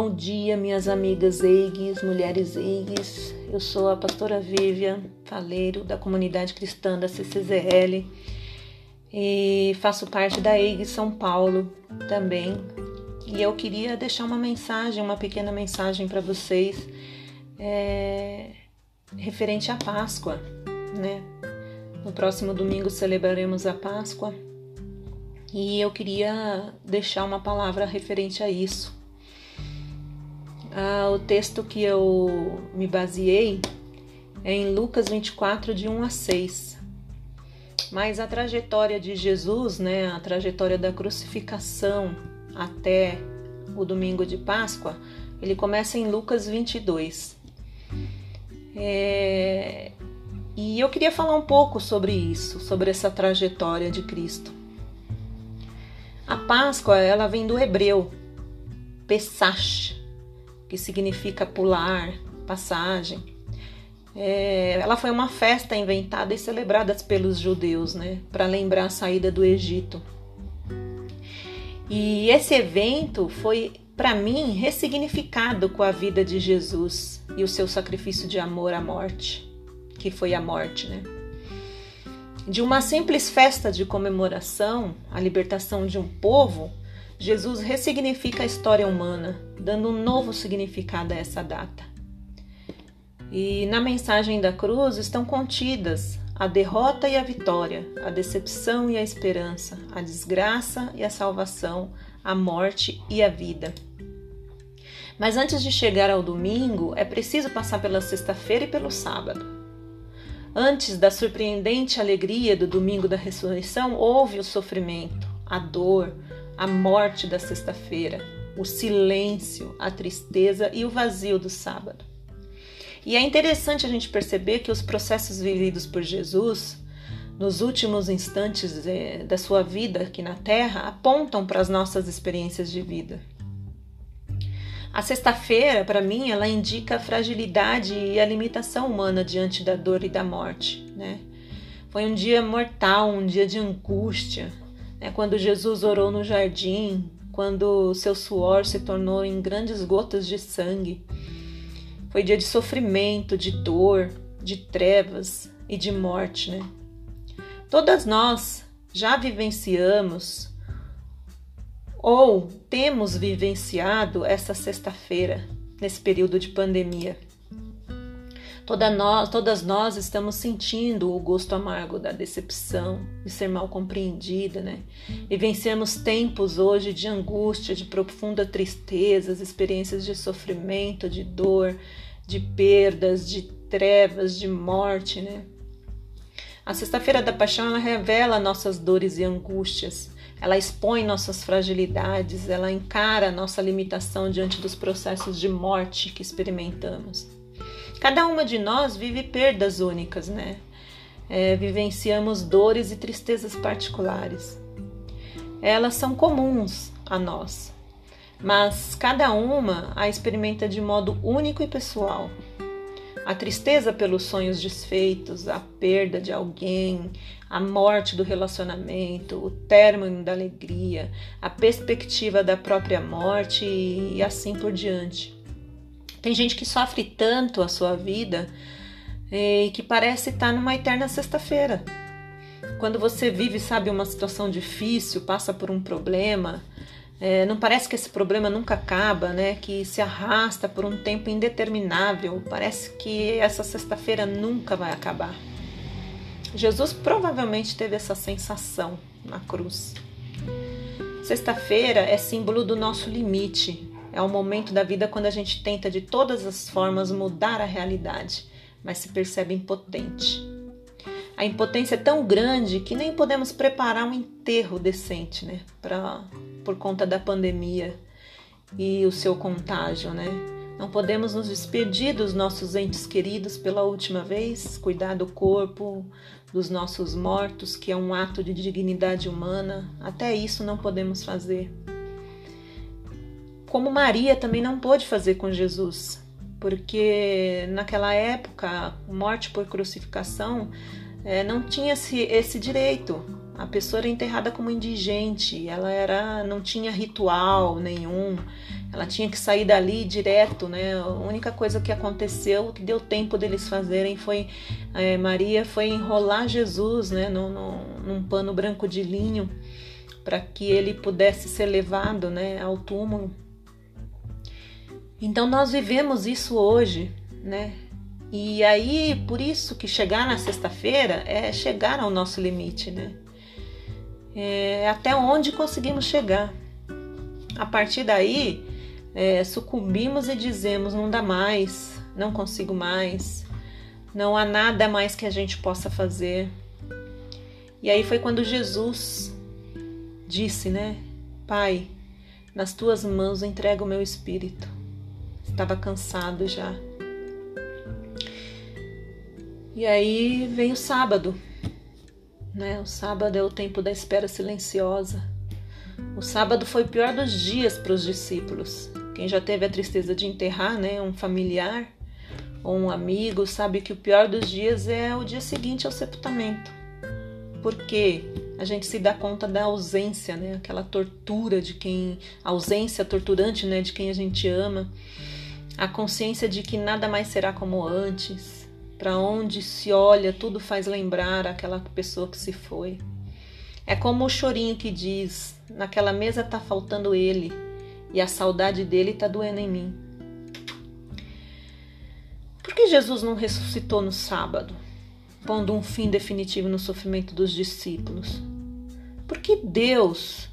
Bom dia, minhas amigas EIGs, mulheres EIGs. Eu sou a pastora Vivian Faleiro, da comunidade cristã da CCZL e faço parte da EIG São Paulo também. E eu queria deixar uma mensagem, uma pequena mensagem para vocês é, referente à Páscoa, né? No próximo domingo celebraremos a Páscoa e eu queria deixar uma palavra referente a isso. Ah, o texto que eu me baseei é em Lucas 24, de 1 a 6. Mas a trajetória de Jesus, né, a trajetória da crucificação até o domingo de Páscoa, ele começa em Lucas 22. É... E eu queria falar um pouco sobre isso, sobre essa trajetória de Cristo. A Páscoa, ela vem do hebreu, Pesach, que significa pular, passagem. É, ela foi uma festa inventada e celebrada pelos judeus, né, para lembrar a saída do Egito. E esse evento foi, para mim, ressignificado com a vida de Jesus e o seu sacrifício de amor à morte, que foi a morte, né? De uma simples festa de comemoração, a libertação de um povo, Jesus ressignifica a história humana, dando um novo significado a essa data. E na mensagem da cruz estão contidas a derrota e a vitória, a decepção e a esperança, a desgraça e a salvação, a morte e a vida. Mas antes de chegar ao domingo, é preciso passar pela sexta-feira e pelo sábado. Antes da surpreendente alegria do domingo da ressurreição, houve o sofrimento, a dor, a morte da sexta-feira, o silêncio, a tristeza e o vazio do sábado. E é interessante a gente perceber que os processos vividos por Jesus nos últimos instantes eh, da sua vida aqui na Terra apontam para as nossas experiências de vida. A sexta-feira, para mim, ela indica a fragilidade e a limitação humana diante da dor e da morte. Né? Foi um dia mortal, um dia de angústia, né? quando Jesus orou no jardim, quando seu suor se tornou em grandes gotas de sangue. Foi dia de sofrimento, de dor, de trevas e de morte. Né? Todas nós já vivenciamos ou temos vivenciado essa sexta-feira, nesse período de pandemia. Toda nós, todas nós estamos sentindo o gosto amargo da decepção, de ser mal compreendida, né? Vivenciamos tempos hoje de angústia, de profunda tristeza, experiências de sofrimento, de dor, de perdas, de trevas, de morte, né? A Sexta-feira da Paixão ela revela nossas dores e angústias, ela expõe nossas fragilidades, ela encara nossa limitação diante dos processos de morte que experimentamos. Cada uma de nós vive perdas únicas, né? É, vivenciamos dores e tristezas particulares. Elas são comuns a nós, mas cada uma a experimenta de modo único e pessoal. A tristeza pelos sonhos desfeitos, a perda de alguém, a morte do relacionamento, o término da alegria, a perspectiva da própria morte e assim por diante. Tem gente que sofre tanto a sua vida e que parece estar numa eterna sexta-feira. Quando você vive, sabe, uma situação difícil, passa por um problema, é, não parece que esse problema nunca acaba, né? Que se arrasta por um tempo indeterminável. Parece que essa sexta-feira nunca vai acabar. Jesus provavelmente teve essa sensação na cruz. Sexta-feira é símbolo do nosso limite. É o momento da vida quando a gente tenta de todas as formas mudar a realidade, mas se percebe impotente. A impotência é tão grande que nem podemos preparar um enterro decente, né? Pra, por conta da pandemia e o seu contágio, né? Não podemos nos despedir dos nossos entes queridos pela última vez, cuidar do corpo dos nossos mortos, que é um ato de dignidade humana. Até isso não podemos fazer. Como Maria também não pôde fazer com Jesus, porque naquela época, morte por crucificação é, não tinha esse, esse direito. A pessoa era enterrada como indigente, ela era, não tinha ritual nenhum, Ela tinha que sair dali direto, né? A única coisa que aconteceu, que deu tempo deles fazerem, foi é, Maria foi enrolar Jesus, né? Num, num, num pano branco de linho, para que ele pudesse ser levado, né? Ao túmulo. Então nós vivemos isso hoje, né? E aí, por isso que chegar na sexta-feira é chegar ao nosso limite, né? É até onde conseguimos chegar. A partir daí, é, sucumbimos e dizemos: não dá mais, não consigo mais, não há nada mais que a gente possa fazer. E aí foi quando Jesus disse, né? Pai, nas tuas mãos entrego o meu espírito. Estava cansado já. E aí vem o sábado, né? O sábado é o tempo da espera silenciosa. O sábado foi o pior dos dias para os discípulos. Quem já teve a tristeza de enterrar, né, um familiar ou um amigo, sabe que o pior dos dias é o dia seguinte ao sepultamento. Porque a gente se dá conta da ausência, né, aquela tortura de quem, ausência torturante, né, de quem a gente ama, a consciência de que nada mais será como antes. Para onde se olha, tudo faz lembrar aquela pessoa que se foi. É como o chorinho que diz: naquela mesa tá faltando ele e a saudade dele está doendo em mim. Por que Jesus não ressuscitou no sábado, pondo um fim definitivo no sofrimento dos discípulos? Por que Deus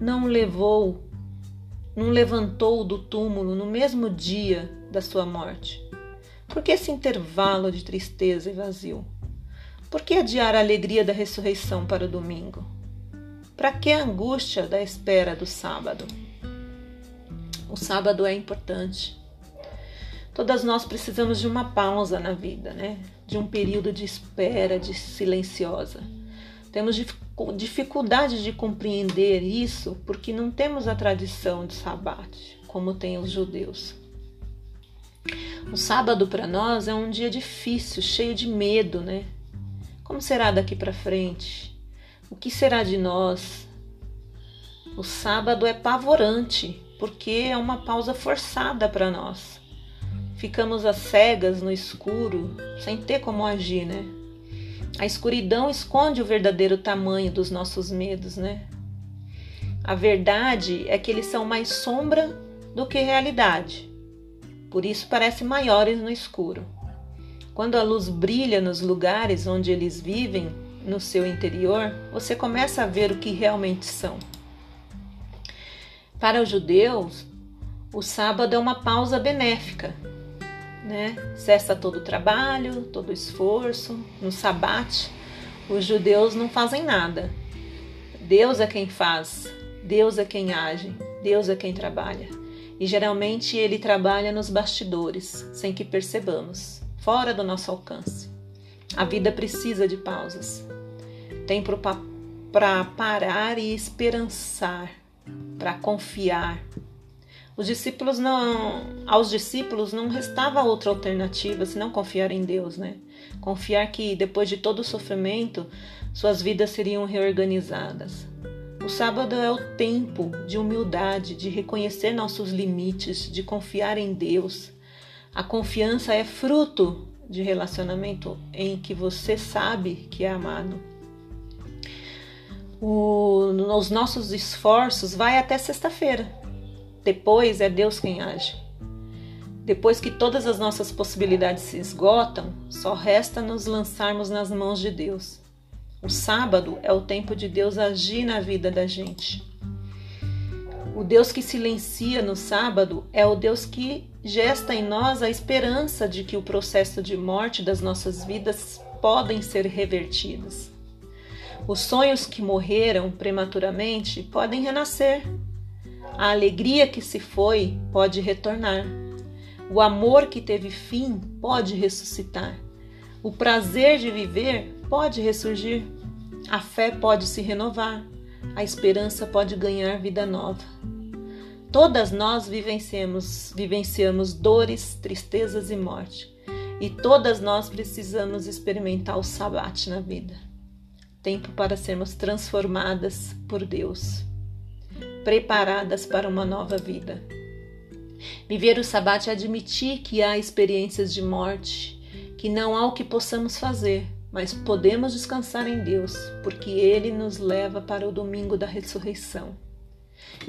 não levou, não levantou do túmulo no mesmo dia da sua morte? Por que esse intervalo de tristeza e vazio? Por que adiar a alegria da ressurreição para o domingo? Para que a angústia da espera do sábado? O sábado é importante. Todas nós precisamos de uma pausa na vida, né? De um período de espera, de silenciosa. Temos dificuldade de compreender isso porque não temos a tradição de sabate, como tem os judeus. O sábado para nós é um dia difícil, cheio de medo, né? Como será daqui para frente? O que será de nós? O sábado é pavorante, porque é uma pausa forçada para nós. Ficamos às cegas no escuro, sem ter como agir, né? A escuridão esconde o verdadeiro tamanho dos nossos medos, né? A verdade é que eles são mais sombra do que realidade. Por isso parecem maiores no escuro. Quando a luz brilha nos lugares onde eles vivem, no seu interior, você começa a ver o que realmente são. Para os judeus, o sábado é uma pausa benéfica, né? Cessa todo o trabalho, todo o esforço. No sabate, os judeus não fazem nada. Deus é quem faz, Deus é quem age, Deus é quem trabalha. E geralmente ele trabalha nos bastidores, sem que percebamos, fora do nosso alcance. A vida precisa de pausas. Tempo para parar e esperançar para confiar. Os discípulos não, aos discípulos não restava outra alternativa senão confiar em Deus, né? Confiar que depois de todo o sofrimento, suas vidas seriam reorganizadas. O sábado é o tempo de humildade, de reconhecer nossos limites, de confiar em Deus. A confiança é fruto de relacionamento em que você sabe que é amado o, os nossos esforços vai até sexta-feira. Depois é Deus quem age. Depois que todas as nossas possibilidades se esgotam, só resta nos lançarmos nas mãos de Deus. O sábado é o tempo de Deus agir na vida da gente. O Deus que silencia no sábado é o Deus que gesta em nós a esperança de que o processo de morte das nossas vidas podem ser revertidos. Os sonhos que morreram prematuramente podem renascer. A alegria que se foi pode retornar. O amor que teve fim pode ressuscitar. O prazer de viver pode ressurgir. A fé pode se renovar. A esperança pode ganhar vida nova. Todas nós vivenciamos, vivenciamos dores, tristezas e morte. E todas nós precisamos experimentar o sabate na vida tempo para sermos transformadas por Deus, preparadas para uma nova vida. Viver o sabate é admitir que há experiências de morte, que não há o que possamos fazer, mas podemos descansar em Deus, porque Ele nos leva para o domingo da ressurreição.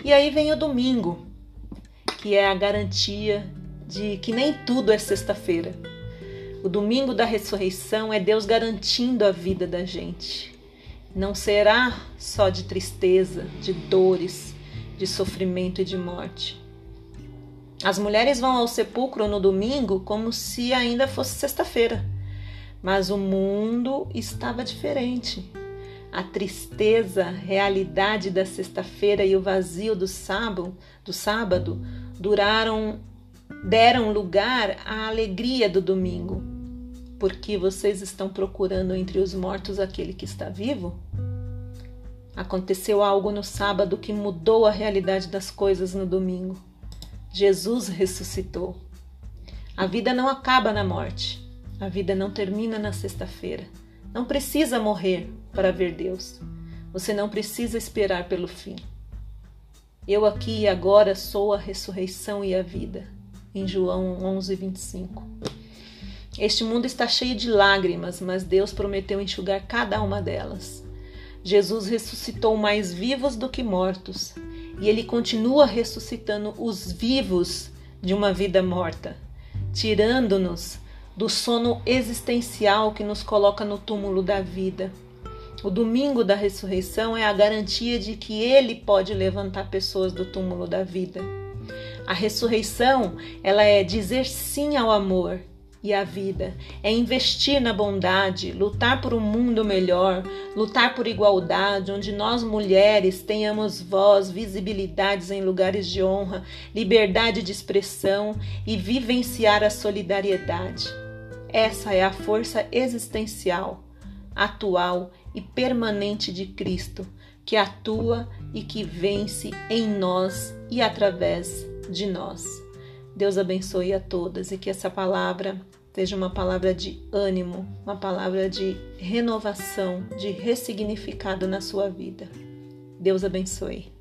E aí vem o domingo, que é a garantia de que nem tudo é sexta-feira. O domingo da ressurreição é Deus garantindo a vida da gente. Não será só de tristeza, de dores, de sofrimento e de morte. As mulheres vão ao sepulcro no domingo como se ainda fosse sexta-feira. Mas o mundo estava diferente. A tristeza, realidade da sexta-feira e o vazio do sábado, do sábado duraram deram lugar à alegria do domingo. Porque vocês estão procurando entre os mortos aquele que está vivo? Aconteceu algo no sábado que mudou a realidade das coisas no domingo. Jesus ressuscitou. A vida não acaba na morte. A vida não termina na sexta-feira. Não precisa morrer para ver Deus. Você não precisa esperar pelo fim. Eu aqui e agora sou a ressurreição e a vida. Em João 11, 25. Este mundo está cheio de lágrimas, mas Deus prometeu enxugar cada uma delas. Jesus ressuscitou mais vivos do que mortos e ele continua ressuscitando os vivos de uma vida morta, tirando-nos do sono existencial que nos coloca no túmulo da vida. O domingo da ressurreição é a garantia de que ele pode levantar pessoas do túmulo da vida. A ressurreição, ela é dizer sim ao amor, e a vida, é investir na bondade, lutar por um mundo melhor, lutar por igualdade, onde nós mulheres tenhamos voz, visibilidades em lugares de honra, liberdade de expressão e vivenciar a solidariedade. Essa é a força existencial, atual e permanente de Cristo, que atua e que vence em nós e através de nós. Deus abençoe a todas e que essa palavra seja uma palavra de ânimo, uma palavra de renovação, de ressignificado na sua vida. Deus abençoe.